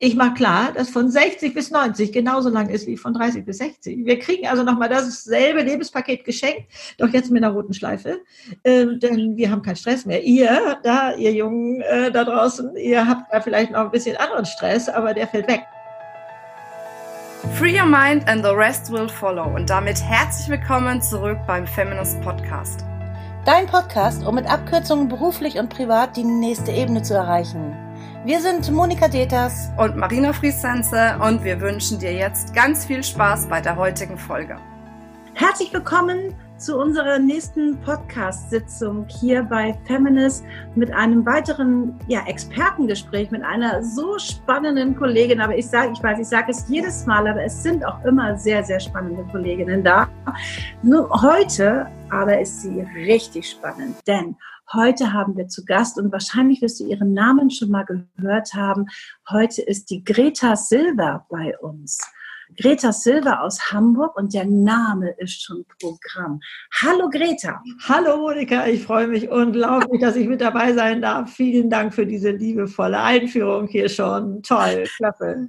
ich mache klar, dass von 60 bis 90 genauso lang ist wie von 30 bis 60. Wir kriegen also nochmal dasselbe Lebenspaket geschenkt, doch jetzt mit einer roten Schleife, äh, denn wir haben keinen Stress mehr. Ihr, da, ihr Jungen äh, da draußen, ihr habt da vielleicht noch ein bisschen anderen Stress, aber der fällt weg. Free your mind and the rest will follow. Und damit herzlich willkommen zurück beim Feminist Podcast. Dein Podcast, um mit Abkürzungen beruflich und privat die nächste Ebene zu erreichen. Wir sind Monika Deters und Marina Friesense und wir wünschen dir jetzt ganz viel Spaß bei der heutigen Folge. Herzlich willkommen zu unserer nächsten Podcast-Sitzung hier bei Feminist mit einem weiteren ja, Expertengespräch mit einer so spannenden Kollegin. Aber ich sage, ich weiß, ich sage es jedes Mal, aber es sind auch immer sehr, sehr spannende Kolleginnen da. Nur heute aber ist sie richtig spannend, denn Heute haben wir zu Gast und wahrscheinlich wirst du ihren Namen schon mal gehört haben. Heute ist die Greta Silver bei uns. Greta Silver aus Hamburg und der Name ist schon Programm. Hallo Greta. Hallo Monika, ich freue mich unglaublich, dass ich mit dabei sein darf. Vielen Dank für diese liebevolle Einführung hier schon. Toll, klasse.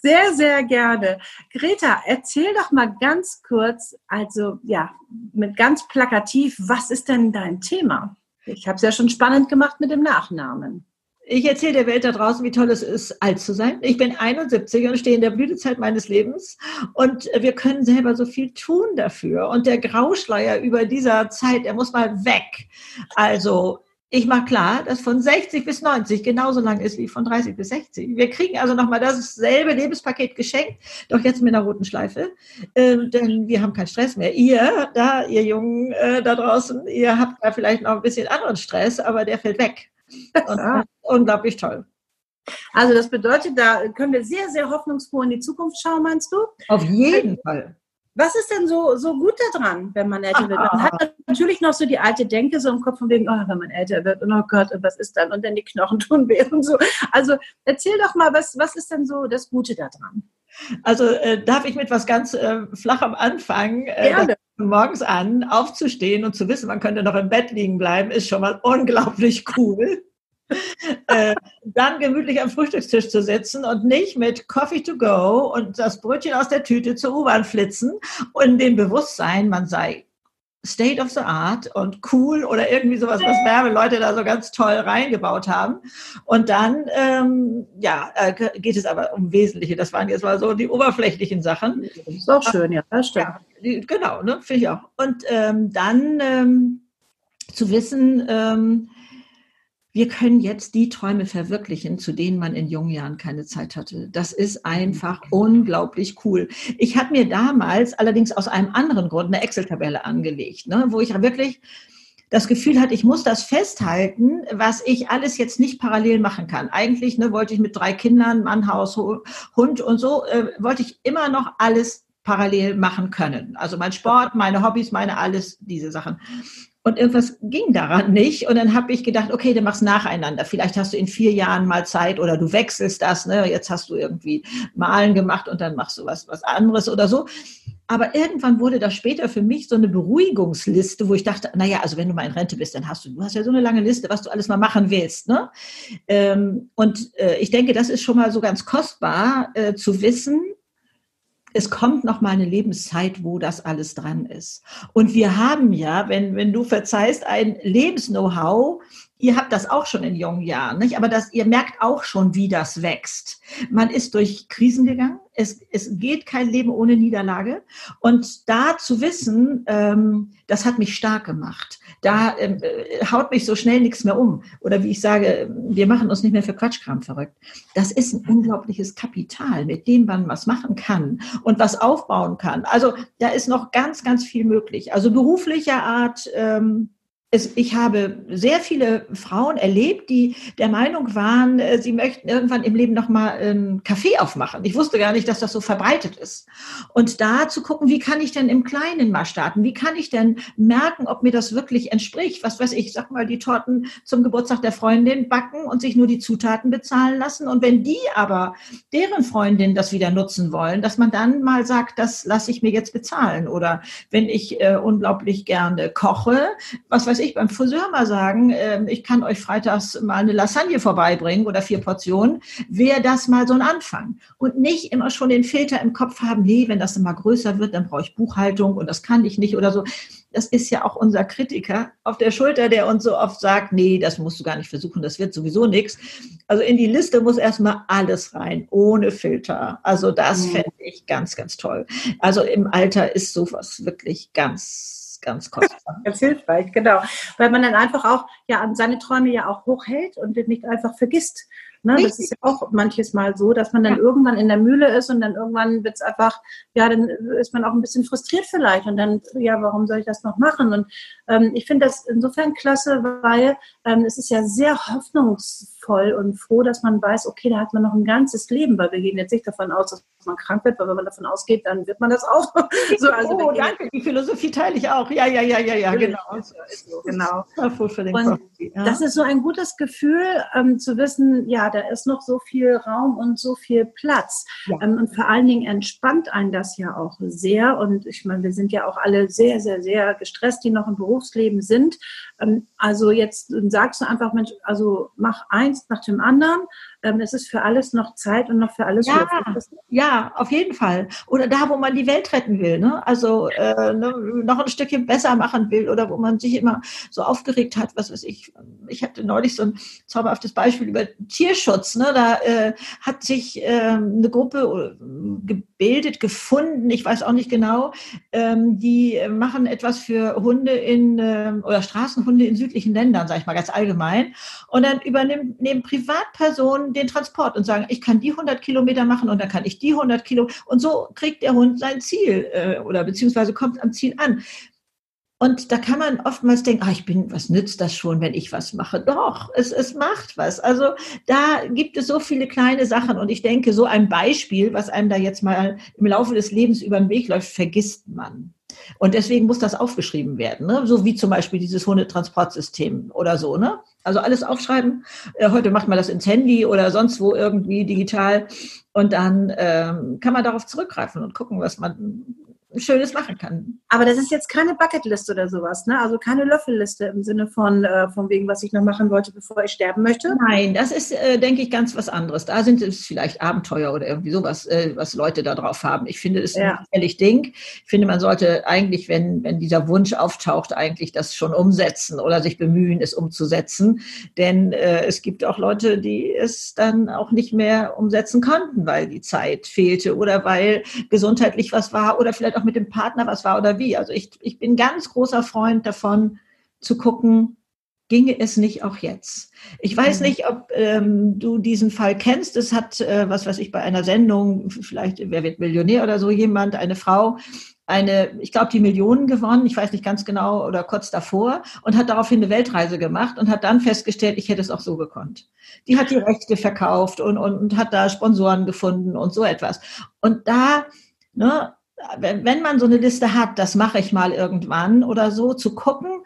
Sehr, sehr gerne. Greta, erzähl doch mal ganz kurz, also ja, mit ganz plakativ, was ist denn dein Thema? Ich habe es ja schon spannend gemacht mit dem Nachnamen. Ich erzähle der Welt da draußen, wie toll es ist, alt zu sein. Ich bin 71 und stehe in der Blütezeit meines Lebens und wir können selber so viel tun dafür. Und der Grauschleier über dieser Zeit, der muss mal weg. Also ich mache klar, dass von 60 bis 90 genauso lang ist wie von 30 bis 60. Wir kriegen also nochmal dasselbe Lebenspaket geschenkt, doch jetzt mit einer roten Schleife, äh, denn wir haben keinen Stress mehr. Ihr, da, ihr Jungen äh, da draußen, ihr habt da vielleicht noch ein bisschen anderen Stress, aber der fällt weg. Und das unglaublich toll. Also das bedeutet, da können wir sehr, sehr hoffnungsfroh in die Zukunft schauen, meinst du? Auf jeden Fall. Was ist denn so, so gut daran, wenn man älter wird? Man hat natürlich noch so die alte Denke so im Kopf von wegen, oh, wenn man älter wird und oh Gott, und was ist dann? Und dann die Knochen tun weh und so. Also erzähl doch mal, was, was ist denn so das Gute daran? Also äh, darf ich mit was ganz äh, flachem anfangen? Äh, morgens an, aufzustehen und zu wissen, man könnte noch im Bett liegen bleiben, ist schon mal unglaublich cool. äh, dann gemütlich am Frühstückstisch zu sitzen und nicht mit Coffee to go und das Brötchen aus der Tüte zur U-Bahn flitzen und dem Bewusstsein, man sei State of the Art und cool oder irgendwie sowas, was Werbeleute da so ganz toll reingebaut haben. Und dann, ähm, ja, äh, geht es aber um Wesentliche. Das waren jetzt mal so die oberflächlichen Sachen. Das ist auch schön, ja, das stimmt. Ja, genau, ne, finde ich auch. Und ähm, dann ähm, zu wissen, ähm, wir können jetzt die Träume verwirklichen, zu denen man in jungen Jahren keine Zeit hatte. Das ist einfach unglaublich cool. Ich habe mir damals allerdings aus einem anderen Grund eine Excel-Tabelle angelegt, ne, wo ich wirklich das Gefühl hatte, ich muss das festhalten, was ich alles jetzt nicht parallel machen kann. Eigentlich ne, wollte ich mit drei Kindern, Mann, Haus, Hund und so, äh, wollte ich immer noch alles parallel machen können. Also mein Sport, meine Hobbys, meine alles, diese Sachen. Und irgendwas ging daran nicht. Und dann habe ich gedacht, okay, dann mach's nacheinander. Vielleicht hast du in vier Jahren mal Zeit oder du wechselst das. Ne? Jetzt hast du irgendwie Malen gemacht und dann machst du was, was anderes oder so. Aber irgendwann wurde das später für mich so eine Beruhigungsliste, wo ich dachte, naja, also wenn du mal in Rente bist, dann hast du, du hast ja so eine lange Liste, was du alles mal machen willst. Ne? Ähm, und äh, ich denke, das ist schon mal so ganz kostbar äh, zu wissen, es kommt noch mal eine Lebenszeit, wo das alles dran ist. Und wir haben ja, wenn, wenn du verzeihst, ein Lebens-Know-how, ihr habt das auch schon in jungen Jahren, nicht? Aber das, ihr merkt auch schon, wie das wächst. Man ist durch Krisen gegangen. Es, es geht kein Leben ohne Niederlage. Und da zu wissen, ähm, das hat mich stark gemacht da ähm, äh, haut mich so schnell nichts mehr um. Oder wie ich sage, wir machen uns nicht mehr für Quatschkram verrückt. Das ist ein unglaubliches Kapital, mit dem man was machen kann und was aufbauen kann. Also da ist noch ganz, ganz viel möglich. Also beruflicher Art. Ähm, ich habe sehr viele Frauen erlebt, die der Meinung waren, äh, sie möchten irgendwann im Leben noch mal einen Kaffee aufmachen. Ich wusste gar nicht, dass das so verbreitet ist. Und da zu gucken, wie kann ich denn im Kleinen mal starten? Wie kann ich denn merken, ob mir das wirklich entspricht? Was weiß ich, sag mal, die Torten zum Geburtstag der Freundin backen und sich nur die Zutaten bezahlen lassen. Und wenn die aber deren Freundin das wieder nutzen wollen, dass man dann mal sagt, das lasse ich mir jetzt bezahlen. Oder wenn ich äh, unglaublich gerne koche, was weiß ich, ich, beim Friseur mal sagen, äh, ich kann euch freitags mal eine Lasagne vorbeibringen oder vier Portionen, wäre das mal so ein Anfang. Und nicht immer schon den Filter im Kopf haben, nee, wenn das immer größer wird, dann brauche ich Buchhaltung und das kann ich nicht oder so. Das ist ja auch unser Kritiker auf der Schulter, der uns so oft sagt, nee, das musst du gar nicht versuchen, das wird sowieso nichts. Also in die Liste muss erstmal alles rein, ohne Filter. Also das mhm. fände ich ganz, ganz toll. Also im Alter ist sowas wirklich ganz, ganz kostbar. ganz hilfreich, genau. Weil man dann einfach auch ja seine Träume ja auch hochhält und nicht einfach vergisst. Ne? Das ist ja auch manches Mal so, dass man dann ja. irgendwann in der Mühle ist und dann irgendwann wird es einfach, ja, dann ist man auch ein bisschen frustriert vielleicht und dann, ja, warum soll ich das noch machen? Und ähm, ich finde das insofern klasse, weil ähm, es ist ja sehr hoffnungsvoll und froh, dass man weiß, okay, da hat man noch ein ganzes Leben, weil wir gehen jetzt nicht davon aus, dass man krank wird, weil wenn man davon ausgeht, dann wird man das auch. so, also oh, danke, die Philosophie teile ich auch. Ja, ja, ja, ja, ja, genau. genau. Und das ist so ein gutes Gefühl, ähm, zu wissen, ja, da ist noch so viel Raum und so viel Platz. Ja. Ähm, und vor allen Dingen entspannt einen das ja auch sehr. Und ich meine, wir sind ja auch alle sehr, sehr, sehr gestresst, die noch im Berufsleben sind. Ähm, also jetzt sagst du einfach, Mensch, also mach eins nach dem anderen ähm, es ist für alles noch Zeit und noch für alles ja, ja, auf jeden Fall. Oder da, wo man die Welt retten will, ne? also äh, ne, noch ein Stückchen besser machen will oder wo man sich immer so aufgeregt hat, was weiß ich. Ich hatte neulich so ein zauberhaftes Beispiel über Tierschutz. Ne? Da äh, hat sich äh, eine Gruppe äh, gebildet, gefunden, ich weiß auch nicht genau, ähm, die machen etwas für Hunde in ähm, Straßenhunde in südlichen Ländern, sage ich mal ganz allgemein. Und dann übernehmen Privatpersonen den Transport und sagen, ich kann die 100 Kilometer machen und dann kann ich die 100 Kilo. Und so kriegt der Hund sein Ziel äh, oder beziehungsweise kommt am Ziel an. Und da kann man oftmals denken, ah, ich bin, was nützt das schon, wenn ich was mache? Doch, es, es macht was. Also da gibt es so viele kleine Sachen. Und ich denke, so ein Beispiel, was einem da jetzt mal im Laufe des Lebens über den Weg läuft, vergisst man. Und deswegen muss das aufgeschrieben werden, ne? so wie zum Beispiel dieses Hundetransportsystem oder so. Ne? Also alles aufschreiben. Äh, heute macht man das ins Handy oder sonst wo irgendwie digital. Und dann ähm, kann man darauf zurückgreifen und gucken, was man Schönes machen kann. Aber das ist jetzt keine Bucketliste oder sowas, ne? Also keine Löffelliste im Sinne von, äh, von wegen, was ich noch machen wollte, bevor ich sterben möchte? Nein, das ist, äh, denke ich, ganz was anderes. Da sind es vielleicht Abenteuer oder irgendwie sowas, äh, was Leute da drauf haben. Ich finde, es ja. ein ehrlich Ding. Ich finde, man sollte eigentlich, wenn, wenn dieser Wunsch auftaucht, eigentlich das schon umsetzen oder sich bemühen, es umzusetzen. Denn äh, es gibt auch Leute, die es dann auch nicht mehr umsetzen konnten, weil die Zeit fehlte oder weil gesundheitlich was war oder vielleicht auch mit dem Partner was war oder wie. Also ich, ich bin ganz großer Freund davon zu gucken, ginge es nicht auch jetzt? Ich weiß mhm. nicht, ob ähm, du diesen Fall kennst. Es hat, äh, was weiß ich, bei einer Sendung, vielleicht Wer wird Millionär oder so, jemand, eine Frau, eine, ich glaube, die Millionen gewonnen, ich weiß nicht ganz genau, oder kurz davor, und hat daraufhin eine Weltreise gemacht und hat dann festgestellt, ich hätte es auch so gekonnt. Die hat die Rechte verkauft und, und, und hat da Sponsoren gefunden und so etwas. Und da, ne, wenn man so eine Liste hat, das mache ich mal irgendwann oder so, zu gucken,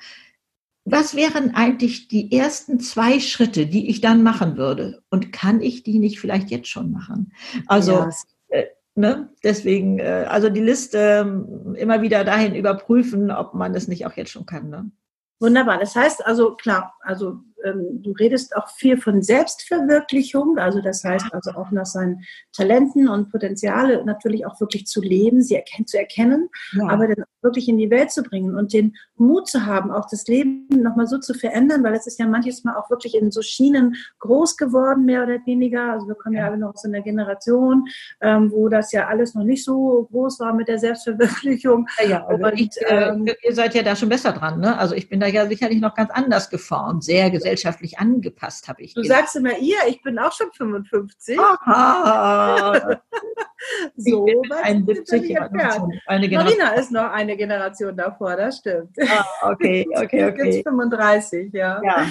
was wären eigentlich die ersten zwei Schritte, die ich dann machen würde? Und kann ich die nicht vielleicht jetzt schon machen? Also, ja. äh, ne, deswegen, äh, also die Liste äh, immer wieder dahin überprüfen, ob man es nicht auch jetzt schon kann. Ne? Wunderbar. Das heißt also, klar, also ähm, du redest auch viel von Selbstverwirklichung, also das heißt also auch nach seinen Talenten und Potenziale natürlich auch wirklich zu leben, sie erken zu erkennen, ja. aber dann wirklich in die Welt zu bringen und den Mut zu haben, auch das Leben nochmal so zu verändern, weil es ist ja manches Mal auch wirklich in so Schienen groß geworden, mehr oder weniger. Also wir kommen ja, ja alle noch aus einer Generation, ähm, wo das ja alles noch nicht so groß war mit der Selbstverwirklichung. Ja, ja also und, ich, äh, ähm, ihr seid ja da schon besser dran, ne? Also ich bin da ja sicherlich noch ganz anders geformt, sehr gesellschaftlich angepasst, habe ich. Du gesagt. sagst immer ihr, ich bin auch schon 55. Aha. so, 71, ja, eine Marina ist noch eine Generation davor, das stimmt. Ah, okay, okay, okay. Jetzt 35, ja. ja.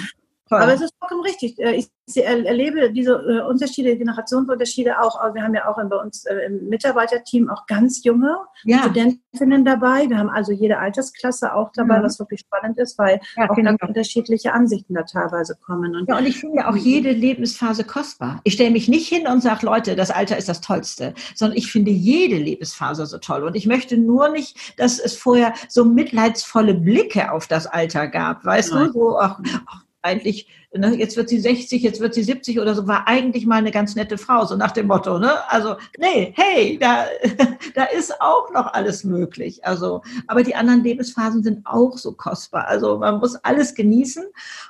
Toll. Aber es ist vollkommen richtig. Äh, ich erlebe diese äh, Unterschiede, Generationsunterschiede auch. Wir haben ja auch bei uns äh, im Mitarbeiterteam auch ganz junge ja. Studentinnen dabei. Wir haben also jede Altersklasse auch dabei, mhm. was wirklich spannend ist, weil ja, auch genau. ganz unterschiedliche Ansichten da teilweise kommen. Und, ja, und ich finde auch jede Lebensphase kostbar. Ich stelle mich nicht hin und sage, Leute, das Alter ist das Tollste, sondern ich finde jede Lebensphase so toll. Und ich möchte nur nicht, dass es vorher so mitleidsvolle Blicke auf das Alter gab. Weißt Nein. du, so, ach, ach eigentlich, ne, jetzt wird sie 60, jetzt wird sie 70 oder so, war eigentlich mal eine ganz nette Frau, so nach dem Motto, ne? Also, nee, hey, da, da ist auch noch alles möglich. Also, aber die anderen Lebensphasen sind auch so kostbar. Also, man muss alles genießen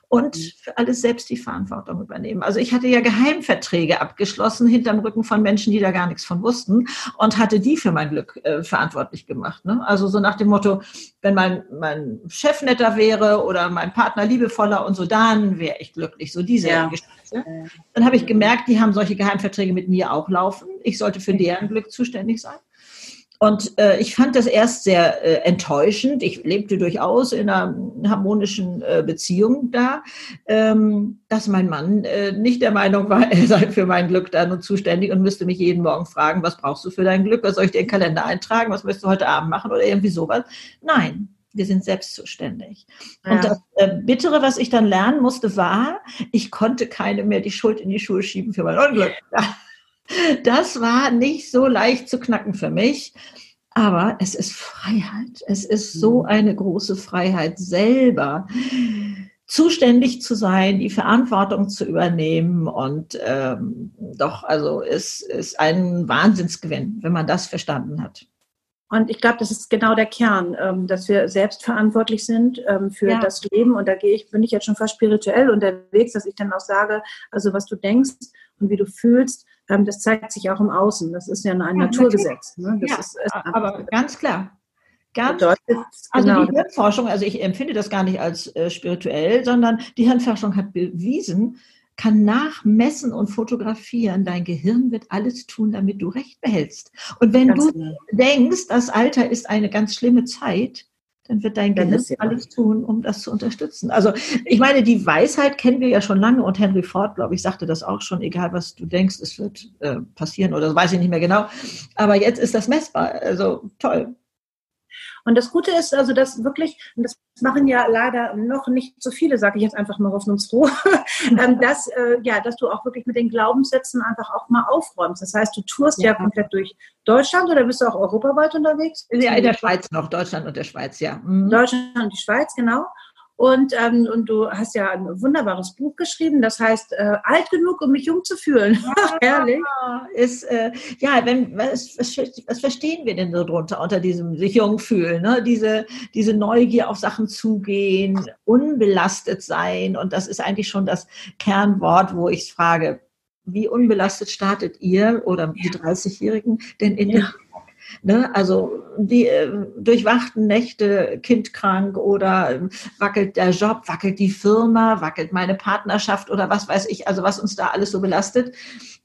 und mhm. für alles selbst die Verantwortung übernehmen. Also, ich hatte ja Geheimverträge abgeschlossen hinterm Rücken von Menschen, die da gar nichts von wussten und hatte die für mein Glück äh, verantwortlich gemacht. Ne? Also, so nach dem Motto, wenn mein, mein Chef netter wäre oder mein Partner liebevoller und so, dann wäre ich glücklich. So diese ja. Geschichte. Dann habe ich gemerkt, die haben solche Geheimverträge mit mir auch laufen. Ich sollte für deren Glück zuständig sein. Und äh, ich fand das erst sehr äh, enttäuschend. Ich lebte durchaus in einer harmonischen äh, Beziehung da, ähm, dass mein Mann äh, nicht der Meinung war, er sei für mein Glück da nun zuständig und müsste mich jeden Morgen fragen, was brauchst du für dein Glück? Was soll ich dir in den Kalender eintragen? Was möchtest du heute Abend machen oder irgendwie sowas? Nein, wir sind selbst zuständig. Ja. Und das äh, Bittere, was ich dann lernen musste, war, ich konnte keine mehr die Schuld in die Schuhe schieben für mein Unglück. Das war nicht so leicht zu knacken für mich. Aber es ist Freiheit. Es ist so mhm. eine große Freiheit, selber zuständig zu sein, die Verantwortung zu übernehmen. Und ähm, doch, also es ist ein Wahnsinnsgewinn, wenn man das verstanden hat. Und ich glaube, das ist genau der Kern, ähm, dass wir selbst verantwortlich sind ähm, für ja. das Leben. Und da gehe ich, bin ich jetzt schon fast spirituell unterwegs, dass ich dann auch sage, also was du denkst und wie du fühlst, ähm, das zeigt sich auch im Außen. Das ist ja ein ja, Naturgesetz. Ne? ja, ist, ist aber ganz klar. Ganz bedeutet, also genau. die Hirnforschung, also ich empfinde das gar nicht als äh, spirituell, sondern die Hirnforschung hat bewiesen, kann nachmessen und fotografieren. Dein Gehirn wird alles tun, damit du Recht behältst. Und wenn ganz du genau. denkst, das Alter ist eine ganz schlimme Zeit, dann wird dein Gehirn alles tun, um das zu unterstützen. Also ich meine, die Weisheit kennen wir ja schon lange und Henry Ford, glaube ich, sagte das auch schon, egal was du denkst, es wird äh, passieren oder das weiß ich nicht mehr genau. Aber jetzt ist das messbar. Also toll. Und das Gute ist also, dass wirklich, und das machen ja leider noch nicht so viele, sage ich jetzt einfach mal hoffnungsfroh, ähm, dass, äh, ja, dass du auch wirklich mit den Glaubenssätzen einfach auch mal aufräumst. Das heißt, du tourst ja, ja komplett durch Deutschland oder bist du auch europaweit unterwegs? Ja, in der Schweiz noch, Deutschland und der Schweiz, ja. Mhm. Deutschland und die Schweiz, genau. Und, ähm, und du hast ja ein wunderbares Buch geschrieben, das heißt äh, Alt genug, um mich jung zu fühlen. Ja, Herrlich. Ist, äh, ja, wenn, was, was, was, verstehen wir denn so drunter unter diesem sich jung fühlen? Ne? Diese, diese Neugier auf Sachen zugehen, unbelastet sein. Und das ist eigentlich schon das Kernwort, wo ich frage, wie unbelastet startet ihr oder die 30-Jährigen denn in ja. den Ne? Also die äh, durchwachten Nächte, kindkrank oder äh, wackelt der Job, wackelt die Firma, wackelt meine Partnerschaft oder was weiß ich, also was uns da alles so belastet,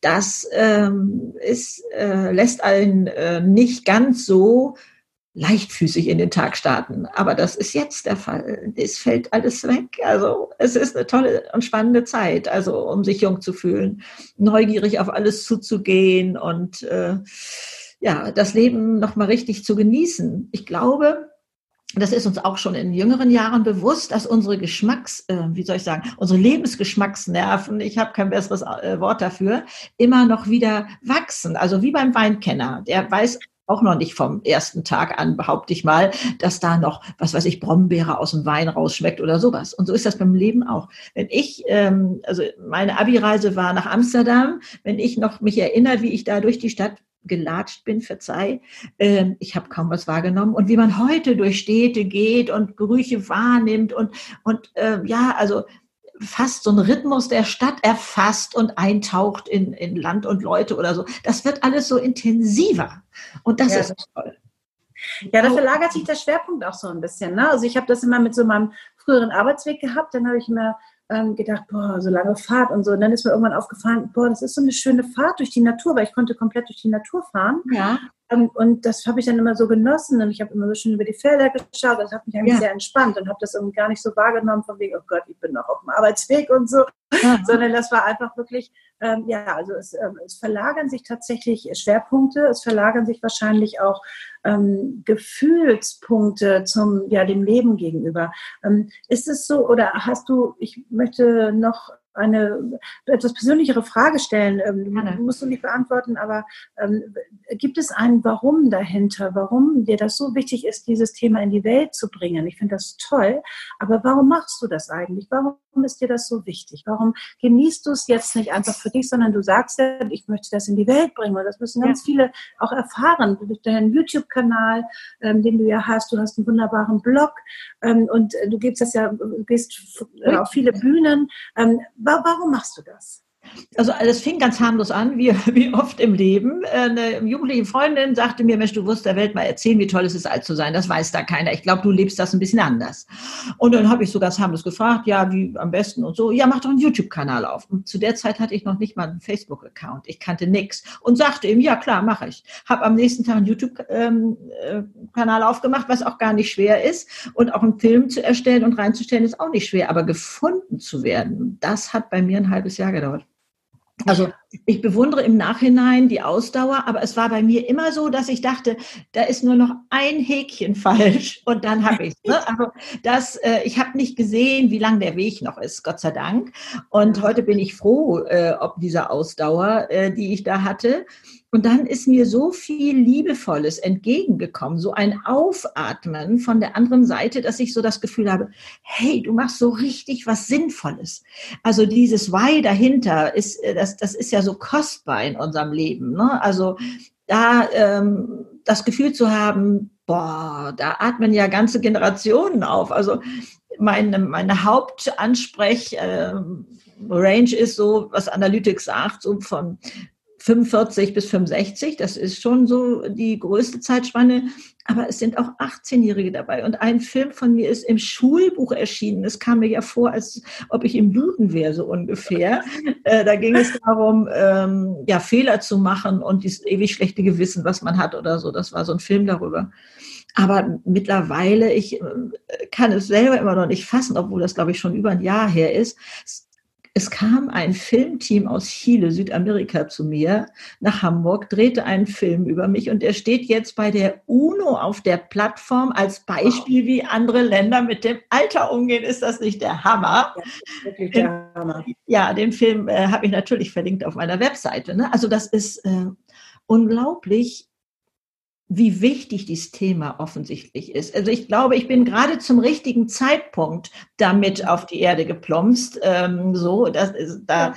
das ähm, ist, äh, lässt einen äh, nicht ganz so leichtfüßig in den Tag starten. Aber das ist jetzt der Fall. Es fällt alles weg. Also es ist eine tolle und spannende Zeit, also um sich jung zu fühlen, neugierig auf alles zuzugehen und äh, ja, das Leben nochmal richtig zu genießen. Ich glaube, das ist uns auch schon in jüngeren Jahren bewusst, dass unsere Geschmacks, äh, wie soll ich sagen, unsere Lebensgeschmacksnerven, ich habe kein besseres äh, Wort dafür, immer noch wieder wachsen. Also wie beim Weinkenner, der weiß auch noch nicht vom ersten Tag an, behaupte ich mal, dass da noch, was weiß ich, Brombeere aus dem Wein rausschmeckt oder sowas. Und so ist das beim Leben auch. Wenn ich, ähm, also meine Abi-Reise war nach Amsterdam, wenn ich noch mich erinnere, wie ich da durch die Stadt gelatscht bin, verzeih. Ähm, ich habe kaum was wahrgenommen. Und wie man heute durch Städte geht und Gerüche wahrnimmt und, und äh, ja, also fast so ein Rhythmus der Stadt erfasst und eintaucht in, in Land und Leute oder so. Das wird alles so intensiver. Und das ja. ist toll. Ja, da verlagert sich der Schwerpunkt auch so ein bisschen. Ne? Also ich habe das immer mit so meinem früheren Arbeitsweg gehabt. Dann habe ich immer ähm, gedacht, boah, so lange Fahrt und so. Und dann ist mir irgendwann aufgefallen, boah, das ist so eine schöne Fahrt durch die Natur, weil ich konnte komplett durch die Natur fahren. Ja. Ähm, und das habe ich dann immer so genossen und ich habe immer so schön über die Felder geschaut. Das hat mich eigentlich ja. sehr entspannt und habe das irgendwie gar nicht so wahrgenommen von wegen, oh Gott, ich bin noch auf dem Arbeitsweg und so, ja. sondern das war einfach wirklich, ähm, ja, also es, ähm, es, verlagern sich tatsächlich Schwerpunkte, es verlagern sich wahrscheinlich auch ähm, Gefühlspunkte zum, ja, dem Leben gegenüber. Ähm, ist es so oder hast du, ich möchte noch eine etwas persönlichere Frage stellen. Ähm, musst du nicht beantworten, aber ähm, gibt es ein Warum dahinter? Warum dir das so wichtig ist, dieses Thema in die Welt zu bringen? Ich finde das toll, aber warum machst du das eigentlich? Warum ist dir das so wichtig? Warum genießt du es jetzt nicht einfach für dich, sondern du sagst ja, ich möchte das in die Welt bringen und das müssen ganz ja. viele auch erfahren durch deinen YouTube-Kanal, ähm, den du ja hast. Du hast einen wunderbaren Blog ähm, und du gibst das ja, gehst auf viele Bühnen. Ähm, Warum machst du das? Also alles fing ganz harmlos an, wie, wie oft im Leben. Eine jugendliche Freundin sagte mir, Mensch, du wirst der Welt mal erzählen, wie toll es ist, alt zu sein. Das weiß da keiner. Ich glaube, du lebst das ein bisschen anders. Und dann habe ich so ganz harmlos gefragt, ja, wie am besten und so. Ja, mach doch einen YouTube-Kanal auf. Und zu der Zeit hatte ich noch nicht mal einen Facebook-Account. Ich kannte nichts. Und sagte ihm, ja klar, mache ich. Habe am nächsten Tag einen YouTube-Kanal ähm, äh, aufgemacht, was auch gar nicht schwer ist. Und auch einen Film zu erstellen und reinzustellen, ist auch nicht schwer. Aber gefunden zu werden, das hat bei mir ein halbes Jahr gedauert. Also ich bewundere im Nachhinein die Ausdauer, aber es war bei mir immer so, dass ich dachte, da ist nur noch ein Häkchen falsch und dann habe ich ne? Also äh, ich habe nicht gesehen, wie lang der Weg noch ist, Gott sei Dank. Und heute bin ich froh, äh, ob dieser Ausdauer, äh, die ich da hatte. Und dann ist mir so viel Liebevolles entgegengekommen, so ein Aufatmen von der anderen Seite, dass ich so das Gefühl habe, hey, du machst so richtig was Sinnvolles. Also dieses Why dahinter ist, äh, das, das ist ja so kostbar in unserem Leben. Ne? Also da ähm, das Gefühl zu haben, boah, da atmen ja ganze Generationen auf. Also meine, meine Hauptansprech-Range äh, ist so, was Analytics sagt, so von 45 bis 65, das ist schon so die größte Zeitspanne, aber es sind auch 18-Jährige dabei. Und ein Film von mir ist im Schulbuch erschienen. Es kam mir ja vor, als ob ich im Duden wäre, so ungefähr. Äh, da ging es darum, ähm, ja, Fehler zu machen und dieses ewig schlechte Gewissen, was man hat oder so. Das war so ein Film darüber. Aber mittlerweile, ich äh, kann es selber immer noch nicht fassen, obwohl das, glaube ich, schon über ein Jahr her ist. Es kam ein Filmteam aus Chile, Südamerika zu mir nach Hamburg, drehte einen Film über mich und der steht jetzt bei der UNO auf der Plattform als Beispiel, wie andere Länder mit dem Alter umgehen. Ist das nicht der Hammer? Ja, wirklich der Hammer. Ja, den Film äh, habe ich natürlich verlinkt auf meiner Webseite. Ne? Also das ist äh, unglaublich, wie wichtig dieses Thema offensichtlich ist. Also ich glaube, ich bin gerade zum richtigen Zeitpunkt damit auf die Erde geplumpst. Ähm, so, das ist da,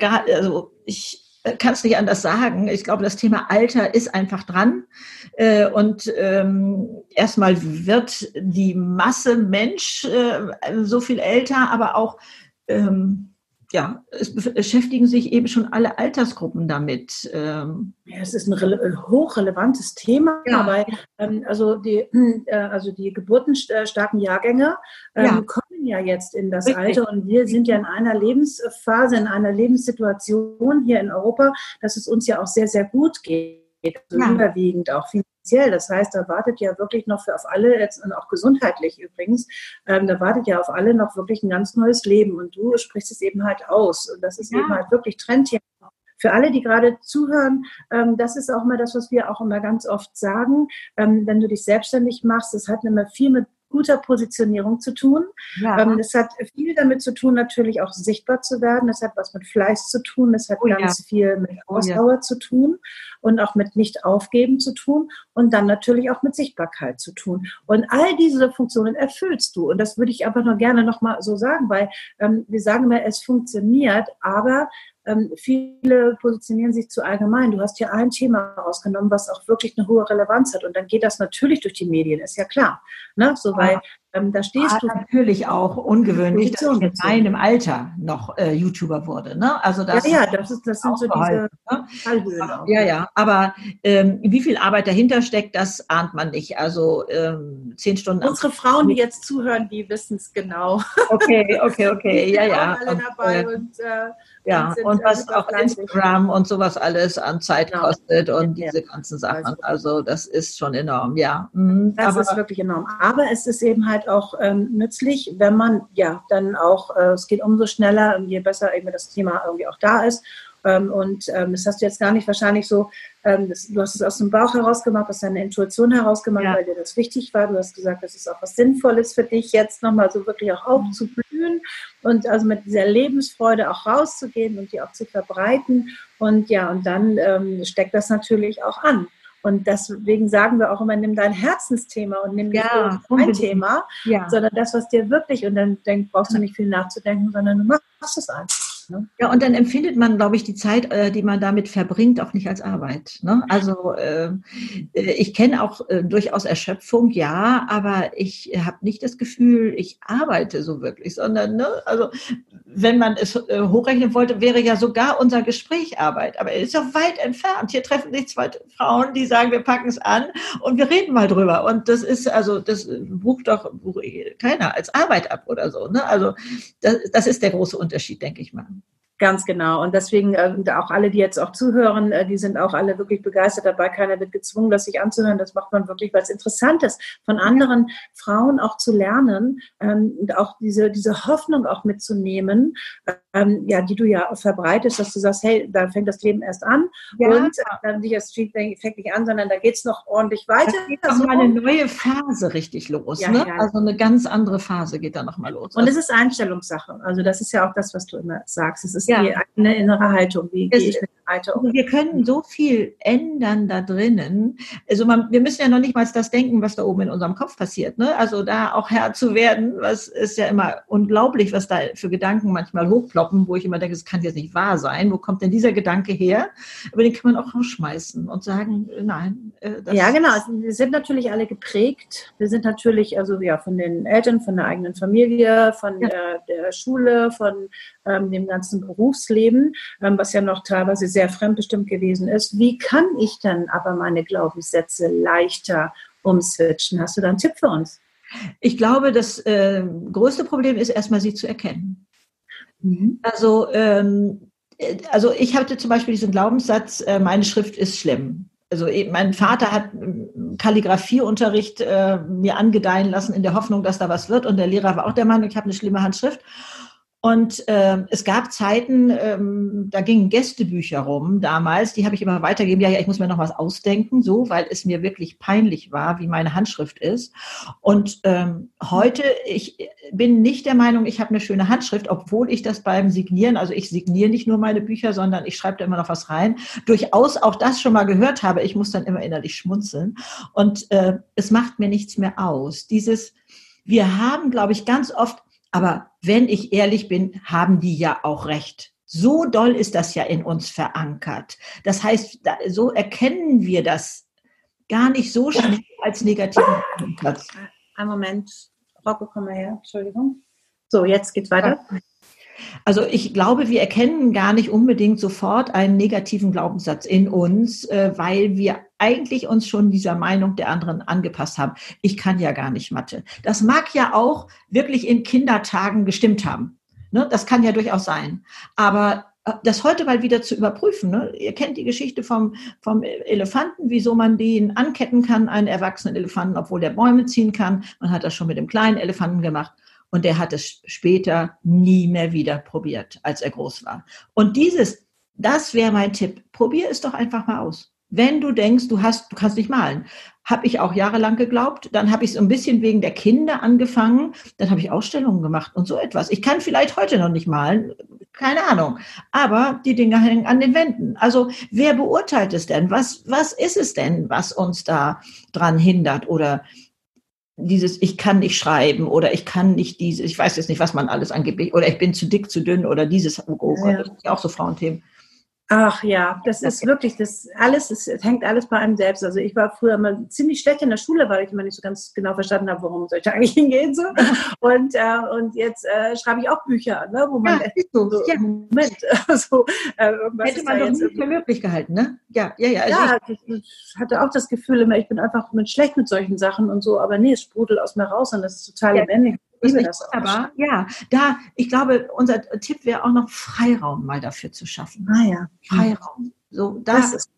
also ich kann es nicht anders sagen. Ich glaube, das Thema Alter ist einfach dran. Äh, und ähm, erstmal wird die Masse Mensch äh, so viel älter, aber auch ähm, ja, es beschäftigen sich eben schon alle Altersgruppen damit. Ähm. Ja, es ist ein äh, hochrelevantes Thema, ja. weil ähm, also, die, äh, also die geburtenstarken Jahrgänge ähm, ja. kommen ja jetzt in das Richtig. Alter und wir sind ja in einer Lebensphase, in einer Lebenssituation hier in Europa, dass es uns ja auch sehr, sehr gut geht. Also ja. überwiegend auch viel speziell. Das heißt, da wartet ja wirklich noch für auf alle, jetzt und auch gesundheitlich übrigens, ähm, da wartet ja auf alle noch wirklich ein ganz neues Leben. Und du sprichst es eben halt aus. Und das ist ja. eben halt wirklich Trendthema. Für alle, die gerade zuhören, ähm, das ist auch mal das, was wir auch immer ganz oft sagen. Ähm, wenn du dich selbstständig machst, das hat immer viel mit guter Positionierung zu tun. Ja. Ähm, das hat viel damit zu tun, natürlich auch sichtbar zu werden. Das hat was mit Fleiß zu tun. Das hat oh, ganz ja. viel mit Ausdauer oh, ja. zu tun und auch mit Nicht-Aufgeben zu tun und dann natürlich auch mit Sichtbarkeit zu tun. Und all diese Funktionen erfüllst du. Und das würde ich aber nur gerne nochmal so sagen, weil ähm, wir sagen immer, es funktioniert, aber ähm, viele positionieren sich zu allgemein. Du hast hier ein Thema rausgenommen, was auch wirklich eine hohe Relevanz hat. Und dann geht das natürlich durch die Medien, ist ja klar. Ne? So, weil ähm, da stehst ah, du. Natürlich auch ungewöhnlich, dass ich in meinem Alter noch äh, YouTuber wurde. Ne? Also das ja, ja, das, ist, das sind so diese ne? Ja, ja, aber ähm, wie viel Arbeit dahinter steckt, das ahnt man nicht. Also ähm, zehn Stunden. Unsere Frauen, die jetzt zuhören, die wissen es genau. Okay, okay, okay, ja, ja. Alle dabei und, und äh, ja, und was auch Instagram und sowas alles an Zeit genau. kostet und ja. diese ganzen Sachen. Also, also das ist schon enorm, ja. Mhm, das aber, ist wirklich enorm. Aber es ist eben halt auch ähm, nützlich, wenn man ja dann auch, äh, es geht umso schneller, je besser eben das Thema irgendwie auch da ist ähm, und ähm, das hast du jetzt gar nicht wahrscheinlich so, ähm, das, du hast es aus dem Bauch herausgemacht, aus deiner Intuition herausgemacht, ja. weil dir das wichtig war. Du hast gesagt, das ist auch was Sinnvolles für dich, jetzt nochmal so wirklich auch aufzublühen und also mit dieser Lebensfreude auch rauszugehen und die auch zu verbreiten. Und ja, und dann ähm, steckt das natürlich auch an. Und deswegen sagen wir auch immer, nimm dein Herzensthema und nimm nicht ja, ein Thema, ja. sondern das, was dir wirklich, und dann denk, brauchst du nicht viel nachzudenken, sondern du machst es einfach. Ne? Ja, und dann empfindet man, glaube ich, die Zeit, äh, die man damit verbringt, auch nicht als Arbeit. Ne? Also äh, äh ich kenne auch äh, durchaus Erschöpfung, ja, aber ich habe nicht das Gefühl, ich arbeite so wirklich, sondern, ne, also wenn man es äh, hochrechnen wollte, wäre ja sogar unser Gespräch Arbeit. Aber er ist doch weit entfernt. Hier treffen sich zwei Frauen, die sagen, wir packen es an und wir reden mal drüber. Und das ist, also, das bucht doch keiner als Arbeit ab oder so. Ne? Also das, das ist der große Unterschied, denke ich mal. Ganz genau. Und deswegen äh, auch alle, die jetzt auch zuhören, äh, die sind auch alle wirklich begeistert dabei. Keiner wird gezwungen, das sich anzuhören. Das macht man wirklich, weil es interessant ist, von anderen Frauen auch zu lernen ähm, und auch diese, diese Hoffnung auch mitzunehmen, ähm, ja, die du ja verbreitest, dass du sagst, hey, da fängt das Leben erst an ja. und dann nicht erst fängt nicht an, sondern da geht es noch ordentlich weiter. Da geht also, mal eine neue Phase richtig los. Ja, ne? ja. Also eine ganz andere Phase geht da nochmal los. Und es ist Einstellungssache. Also das ist ja auch das, was du immer sagst. Es ist ist ja. die eine innere Haltung. Wie gehe ich mit Haltung um? Wir können so viel ändern da drinnen. Also man, wir müssen ja noch nicht mal das denken, was da oben in unserem Kopf passiert. Ne? Also da auch Herr zu werden, was ist ja immer unglaublich, was da für Gedanken manchmal hochploppen, wo ich immer denke, es kann jetzt nicht wahr sein. Wo kommt denn dieser Gedanke her? Aber den kann man auch rausschmeißen und sagen, nein. Äh, ja, genau. Also wir sind natürlich alle geprägt. Wir sind natürlich also ja von den Eltern, von der eigenen Familie, von ja. der, der Schule, von ähm, dem ganzen Berufsleben, ähm, was ja noch teilweise sehr fremdbestimmt gewesen ist. Wie kann ich denn aber meine Glaubenssätze leichter umswitchen? Hast du da einen Tipp für uns? Ich glaube, das äh, größte Problem ist erstmal, sie zu erkennen. Mhm. Also, ähm, äh, also ich hatte zum Beispiel diesen Glaubenssatz, äh, meine Schrift ist schlimm. Also mein Vater hat ähm, Kalligraphieunterricht äh, mir angedeihen lassen in der Hoffnung, dass da was wird. Und der Lehrer war auch der Meinung, ich habe eine schlimme Handschrift. Und äh, es gab Zeiten, ähm, da gingen Gästebücher rum damals, die habe ich immer weitergegeben. Ja, ja, ich muss mir noch was ausdenken, so, weil es mir wirklich peinlich war, wie meine Handschrift ist. Und ähm, heute, ich bin nicht der Meinung, ich habe eine schöne Handschrift, obwohl ich das beim Signieren, also ich signiere nicht nur meine Bücher, sondern ich schreibe da immer noch was rein, durchaus auch das schon mal gehört habe. Ich muss dann immer innerlich schmunzeln. Und äh, es macht mir nichts mehr aus. Dieses, wir haben, glaube ich, ganz oft aber wenn ich ehrlich bin, haben die ja auch recht. So doll ist das ja in uns verankert. Das heißt, so erkennen wir das gar nicht so schnell als negativen Platz. Ein Moment, Rocco, komm mal her, Entschuldigung. So, jetzt geht's weiter. Also ich glaube, wir erkennen gar nicht unbedingt sofort einen negativen Glaubenssatz in uns, äh, weil wir eigentlich uns schon dieser Meinung der anderen angepasst haben. Ich kann ja gar nicht Mathe. Das mag ja auch wirklich in Kindertagen gestimmt haben. Ne? Das kann ja durchaus sein. Aber äh, das heute mal wieder zu überprüfen. Ne? Ihr kennt die Geschichte vom, vom Elefanten, wieso man den anketten kann, einen erwachsenen Elefanten, obwohl der Bäume ziehen kann. Man hat das schon mit dem kleinen Elefanten gemacht. Und er hat es später nie mehr wieder probiert, als er groß war. Und dieses, das wäre mein Tipp. Probier es doch einfach mal aus. Wenn du denkst, du hast, du kannst nicht malen, habe ich auch jahrelang geglaubt. Dann habe ich es ein bisschen wegen der Kinder angefangen. Dann habe ich Ausstellungen gemacht und so etwas. Ich kann vielleicht heute noch nicht malen, keine Ahnung. Aber die Dinge hängen an den Wänden. Also wer beurteilt es denn? Was, was ist es denn, was uns da dran hindert? Oder dieses, ich kann nicht schreiben oder ich kann nicht dieses, ich weiß jetzt nicht, was man alles angeblich, oder ich bin zu dick, zu dünn oder dieses, oh, oh Gott, ja. das sind ja auch so Frauenthemen. Ach ja, das ist wirklich, das alles, es hängt alles bei einem selbst. Also ich war früher mal ziemlich schlecht in der Schule, weil ich immer nicht so ganz genau verstanden habe, worum soll ich eigentlich hingehen. So. Und, äh, und jetzt äh, schreibe ich auch Bücher, ne, wo man ja, so, so ja. Moment, so, äh, Hätte man doch nicht für möglich gehalten, ne? Ja, ja, ja. Also ja, ich, ich, hatte auch das Gefühl, immer, ich bin einfach mit schlecht mit solchen Sachen und so, aber nee, es sprudelt aus mir raus und das ist total ja. Liebe das aber ja, da, ich glaube, unser Tipp wäre auch noch Freiraum mal dafür zu schaffen. Ah ja. Freiraum. So, da, das ist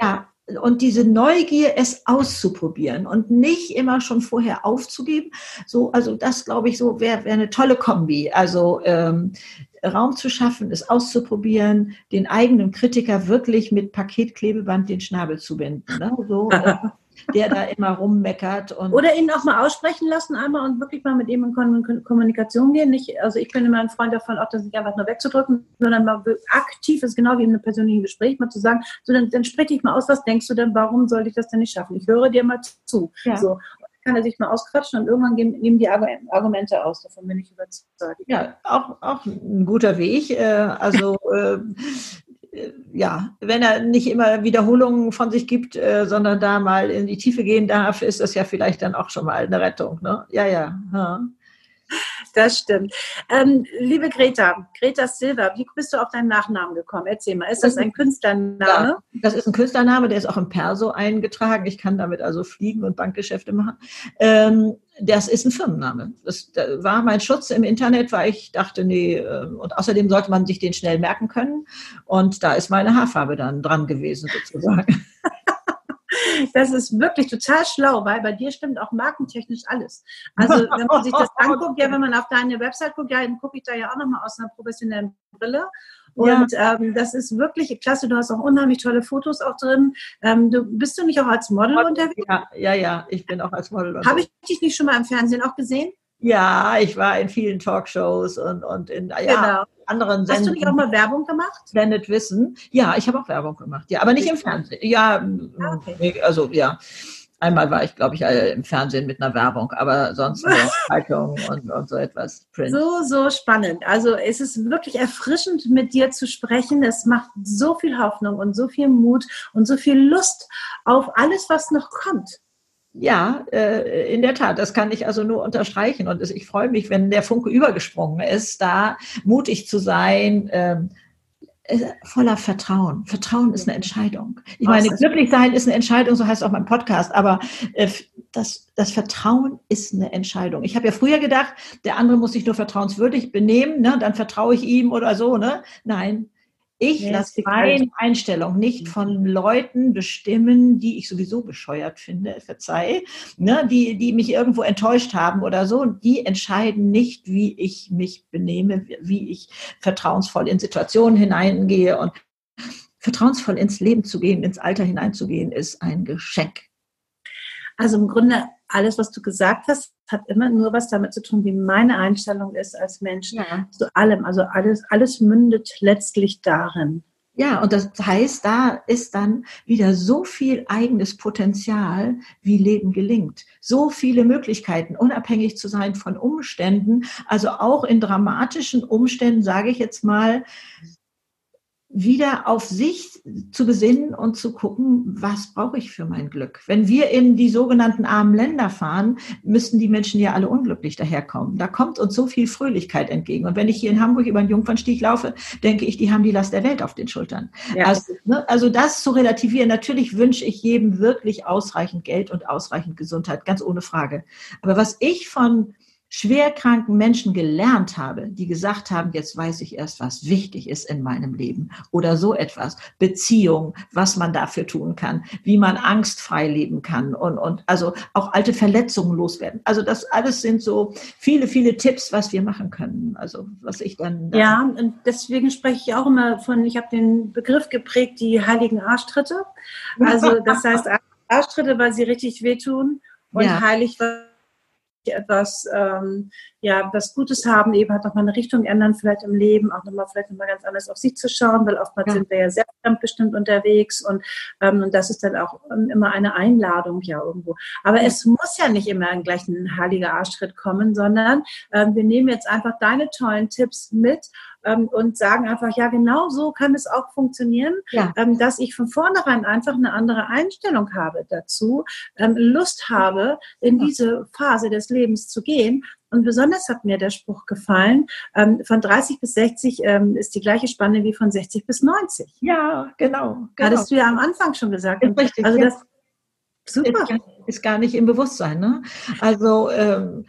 ja, und diese Neugier, es auszuprobieren und nicht immer schon vorher aufzugeben. So, also das glaube ich so wäre wär eine tolle Kombi. Also ähm, Raum zu schaffen, es auszuprobieren, den eigenen Kritiker wirklich mit Paketklebeband den Schnabel zu binden. Ne? So, äh, der da immer rummeckert. Und Oder ihn auch mal aussprechen lassen einmal und wirklich mal mit ihm in Kommunikation gehen. Nicht, also ich bin immer ein Freund davon, auch das nicht einfach nur wegzudrücken, sondern mal aktiv ist genau wie in einem persönlichen Gespräch, mal zu sagen, so dann, dann sprich dich mal aus, was denkst du denn, warum sollte ich das denn nicht schaffen? Ich höre dir mal zu. Ja. So kann er sich mal ausquatschen und irgendwann geben, die Argumente aus. Davon bin ich überzeugt. Ja, auch, auch ein guter Weg. Äh, also äh, ja, wenn er nicht immer Wiederholungen von sich gibt, äh, sondern da mal in die Tiefe gehen darf, ist das ja vielleicht dann auch schon mal eine Rettung. Ne? Ja, ja. ja. Das stimmt. Ähm, liebe Greta, Greta Silva, wie bist du auf deinen Nachnamen gekommen? Erzähl mal, ist das ein Künstlername? Das ist ein Künstlername, der ist auch im Perso eingetragen. Ich kann damit also fliegen und Bankgeschäfte machen. Ähm, das ist ein Firmenname. Das, das war mein Schutz im Internet, weil ich dachte, nee, ähm, und außerdem sollte man sich den schnell merken können. Und da ist meine Haarfarbe dann dran gewesen, sozusagen. Das ist wirklich total schlau, weil bei dir stimmt auch markentechnisch alles. Also wenn man sich das anguckt, ja, wenn man auf deine Website guckt, ja, dann gucke ich da ja auch nochmal aus einer professionellen Brille. Und ja. ähm, das ist wirklich klasse. Du hast auch unheimlich tolle Fotos auch drin. Ähm, du bist du nicht auch als Model unterwegs? Ja, ja, ja, ich bin auch als Model unterwegs. Habe ich dich nicht schon mal im Fernsehen auch gesehen? Ja, ich war in vielen Talkshows und, und in ja, genau. anderen Sendungen. Hast du nicht auch mal Werbung gemacht? Blendet Wissen. Ja, ich habe auch Werbung gemacht. Ja, aber nicht im Fernsehen. Ja, ah, okay. also ja. Einmal war ich, glaube ich, äh, im Fernsehen mit einer Werbung, aber sonst nur Zeitung und, und so etwas. Print. So, so spannend. Also es ist wirklich erfrischend, mit dir zu sprechen. Es macht so viel Hoffnung und so viel Mut und so viel Lust auf alles, was noch kommt. Ja, äh, in der Tat, das kann ich also nur unterstreichen. Und ich freue mich, wenn der Funke übergesprungen ist, da mutig zu sein, ähm, äh, voller Vertrauen. Vertrauen ist eine Entscheidung. Ich meine, glücklich sein ist eine Entscheidung, so heißt auch mein Podcast, aber äh, das, das Vertrauen ist eine Entscheidung. Ich habe ja früher gedacht, der andere muss sich nur vertrauenswürdig benehmen, ne, dann vertraue ich ihm oder so. Ne? Nein, ich lasse meine Einstellung nicht mhm. von Leuten bestimmen, die ich sowieso bescheuert finde, verzeih, ne, die, die mich irgendwo enttäuscht haben oder so. Die entscheiden nicht, wie ich mich benehme, wie ich vertrauensvoll in Situationen hineingehe. Und vertrauensvoll ins Leben zu gehen, ins Alter hineinzugehen, ist ein Geschenk. Also im Grunde alles, was du gesagt hast, hat immer nur was damit zu tun, wie meine Einstellung ist als Mensch ja. zu allem. Also alles, alles mündet letztlich darin. Ja, und das heißt, da ist dann wieder so viel eigenes Potenzial, wie Leben gelingt. So viele Möglichkeiten, unabhängig zu sein von Umständen. Also auch in dramatischen Umständen, sage ich jetzt mal, wieder auf sich zu besinnen und zu gucken, was brauche ich für mein Glück. Wenn wir in die sogenannten armen Länder fahren, müssten die Menschen ja alle unglücklich daherkommen. Da kommt uns so viel Fröhlichkeit entgegen. Und wenn ich hier in Hamburg über den Jungfernstieg laufe, denke ich, die haben die Last der Welt auf den Schultern. Ja. Also, ne, also das zu relativieren, natürlich wünsche ich jedem wirklich ausreichend Geld und ausreichend Gesundheit, ganz ohne Frage. Aber was ich von schwerkranken Menschen gelernt habe, die gesagt haben, jetzt weiß ich erst, was wichtig ist in meinem Leben oder so etwas, Beziehung, was man dafür tun kann, wie man angstfrei leben kann und, und also auch alte Verletzungen loswerden. Also das alles sind so viele, viele Tipps, was wir machen können. Also was ich dann. dann ja, und deswegen spreche ich auch immer von, ich habe den Begriff geprägt, die heiligen Arschtritte. Also das heißt Arschtritte, weil sie richtig wehtun und ja. heilig, weil etwas, ähm, ja, was Gutes haben, eben halt nochmal eine Richtung ändern, vielleicht im Leben, auch nochmal vielleicht nochmal ganz anders auf sich zu schauen, weil oftmals ja. sind wir ja sehr fremdbestimmt unterwegs und, ähm, und das ist dann auch immer eine Einladung ja irgendwo. Aber ja. es muss ja nicht immer gleich ein heiliger Arschtritt kommen, sondern ähm, wir nehmen jetzt einfach deine tollen Tipps mit ähm, und sagen einfach, ja, genau so kann es auch funktionieren, ja. ähm, dass ich von vornherein einfach eine andere Einstellung habe dazu, ähm, Lust habe, in diese Phase des Lebens zu gehen. Und besonders hat mir der Spruch gefallen, ähm, von 30 bis 60 ähm, ist die gleiche Spanne wie von 60 bis 90. Ja, genau. genau. Hattest du ja am Anfang schon gesagt. Richtig, also das, Super. Ist gar nicht im Bewusstsein. Ne? Also ähm,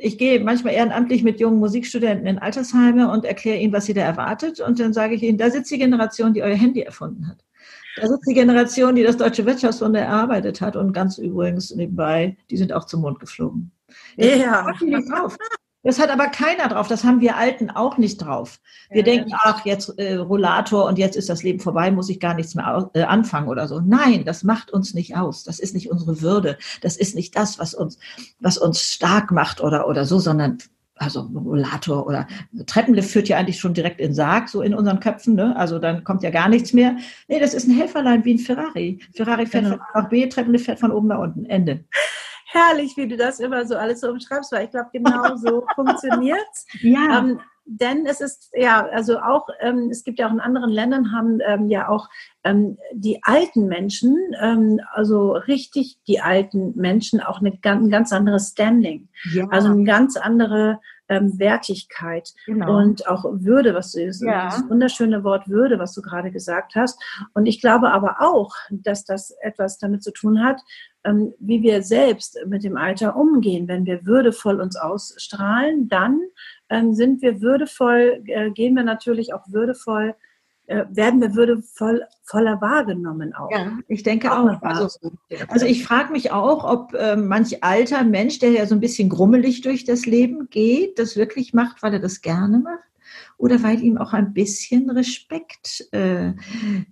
ich gehe manchmal ehrenamtlich mit jungen Musikstudenten in Altersheime und erkläre ihnen, was sie da erwartet. Und dann sage ich ihnen, da sitzt die Generation, die euer Handy erfunden hat. Da sitzt die Generation, die das Deutsche Wirtschaftswunder erarbeitet hat. Und ganz übrigens nebenbei, die sind auch zum Mond geflogen. Ja. Das hat aber keiner drauf. Das haben wir Alten auch nicht drauf. Wir ja, denken, ach, jetzt äh, Rollator und jetzt ist das Leben vorbei, muss ich gar nichts mehr aus, äh, anfangen oder so. Nein, das macht uns nicht aus. Das ist nicht unsere Würde. Das ist nicht das, was uns, was uns stark macht oder, oder so, sondern also Rollator oder Treppenlift führt ja eigentlich schon direkt in Sarg, so in unseren Köpfen, ne? Also dann kommt ja gar nichts mehr. Nee, das ist ein Helferlein wie ein Ferrari. Ferrari fährt genau. von A nach B, Treppenlift fährt von oben nach unten. Ende herrlich, wie du das immer so alles so umschreibst, weil ich glaube, genau so funktioniert Ja. Ähm, denn es ist ja, also auch, ähm, es gibt ja auch in anderen Ländern, haben ähm, ja auch ähm, die alten Menschen, ähm, also richtig die alten Menschen, auch eine, ein ganz anderes Standing. Ja. Also eine ganz andere ähm, Wertigkeit genau. und auch Würde, was du ja. das wunderschöne Wort Würde, was du gerade gesagt hast. Und ich glaube aber auch, dass das etwas damit zu tun hat, ähm, wie wir selbst mit dem Alter umgehen. Wenn wir würdevoll uns ausstrahlen, dann ähm, sind wir würdevoll, äh, gehen wir natürlich auch würdevoll äh, werden wir würdevoll voller wahrgenommen auch. Ja, ich denke auch. auch. Also, also, ich frage mich auch, ob äh, manch alter Mensch, der ja so ein bisschen grummelig durch das Leben geht, das wirklich macht, weil er das gerne macht oder weil ihm auch ein bisschen Respekt äh,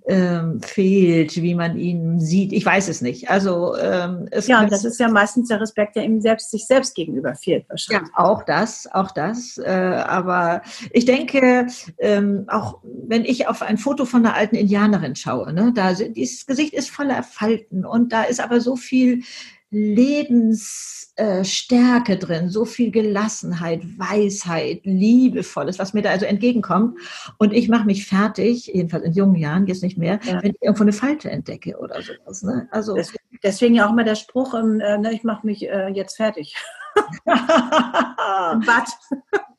äh, fehlt, wie man ihn sieht. Ich weiß es nicht. Also ähm, es ja, und das ist ja meistens der Respekt, der ihm selbst sich selbst gegenüber fehlt wahrscheinlich. Ja, auch das, auch das. Äh, aber ich denke, ähm, auch wenn ich auf ein Foto von einer alten Indianerin schaue, ne, da dieses Gesicht ist voller Falten und da ist aber so viel Lebensstärke äh, drin, so viel Gelassenheit, Weisheit, Liebevolles, was mir da also entgegenkommt. Und ich mache mich fertig, jedenfalls in jungen Jahren, jetzt nicht mehr, ja. wenn ich irgendwo eine Falte entdecke oder sowas. Ne? Also deswegen, deswegen ja auch mal der Spruch, ähm, äh, ne, ich mache mich äh, jetzt fertig. Bad.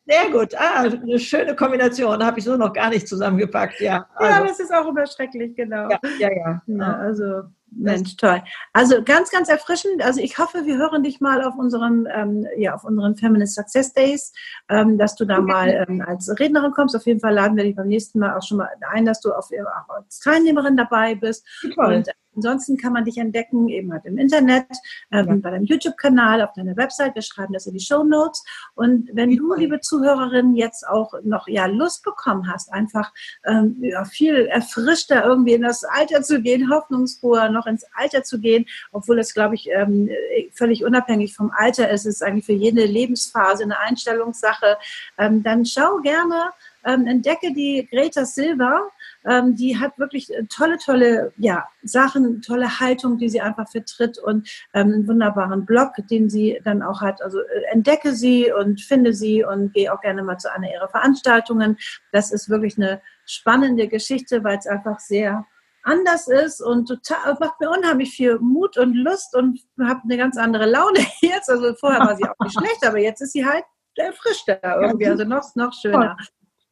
Sehr gut. Ah, eine schöne Kombination. Habe ich so noch gar nicht zusammengepackt. Ja, also. ja das ist auch immer schrecklich, genau. Ja, ja. ja. ja also Mensch, toll. Also ganz, ganz erfrischend. Also ich hoffe, wir hören dich mal auf unseren, ähm, ja, auf unseren Feminist Success Days, ähm, dass du da mal ähm, als Rednerin kommst. Auf jeden Fall laden wir dich beim nächsten Mal auch schon mal ein, dass du auf, auch als Teilnehmerin dabei bist. Toll. Und Ansonsten kann man dich entdecken, eben halt im Internet, ähm, ja. bei deinem YouTube-Kanal, auf deiner Website. Wir schreiben das in die Show Notes. Und wenn du, liebe Zuhörerin, jetzt auch noch ja Lust bekommen hast, einfach ähm, ja, viel erfrischter irgendwie in das Alter zu gehen, hoffnungsfroher noch ins Alter zu gehen, obwohl das, glaube ich, ähm, völlig unabhängig vom Alter ist, ist eigentlich für jede Lebensphase eine Einstellungssache, ähm, dann schau gerne, ähm, entdecke die Greta Silva ähm, die hat wirklich äh, tolle, tolle ja, Sachen, tolle Haltung, die sie einfach vertritt und ähm, einen wunderbaren Blog, den sie dann auch hat. Also äh, entdecke sie und finde sie und gehe auch gerne mal zu einer ihrer Veranstaltungen. Das ist wirklich eine spannende Geschichte, weil es einfach sehr anders ist und total macht mir unheimlich viel Mut und Lust und habe eine ganz andere Laune jetzt. Also vorher war sie auch nicht schlecht, aber jetzt ist sie halt erfrischter irgendwie, also noch, noch schöner.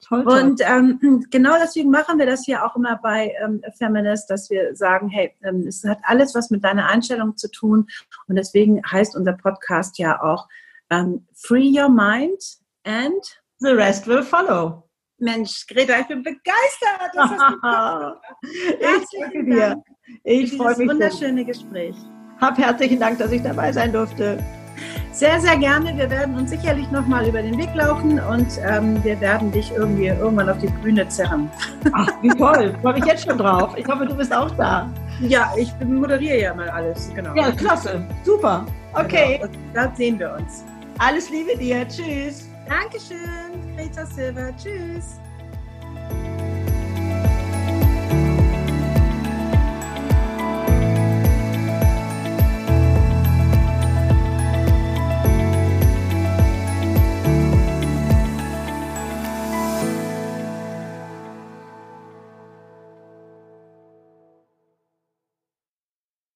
Toll, toll. Und ähm, genau deswegen machen wir das hier auch immer bei ähm, Feminist, dass wir sagen, hey, ähm, es hat alles was mit deiner Einstellung zu tun. Und deswegen heißt unser Podcast ja auch ähm, Free Your Mind and The Rest Will Follow. Mensch, Greta, ich bin begeistert. Das ich danke dir. Ich freue mich. wunderschöne Gespräch. Hab herzlichen Dank, dass ich dabei sein durfte. Sehr, sehr gerne. Wir werden uns sicherlich noch mal über den Weg laufen und ähm, wir werden dich irgendwie irgendwann auf die Bühne zerren. Ach, wie toll. Freue mich jetzt schon drauf. Ich hoffe, du bist auch da. Ja, ich moderiere ja mal alles. Genau. Ja, klasse. Super. Okay. Genau. Da sehen wir uns. Alles Liebe dir. Tschüss. Dankeschön, Greta Silver. Tschüss.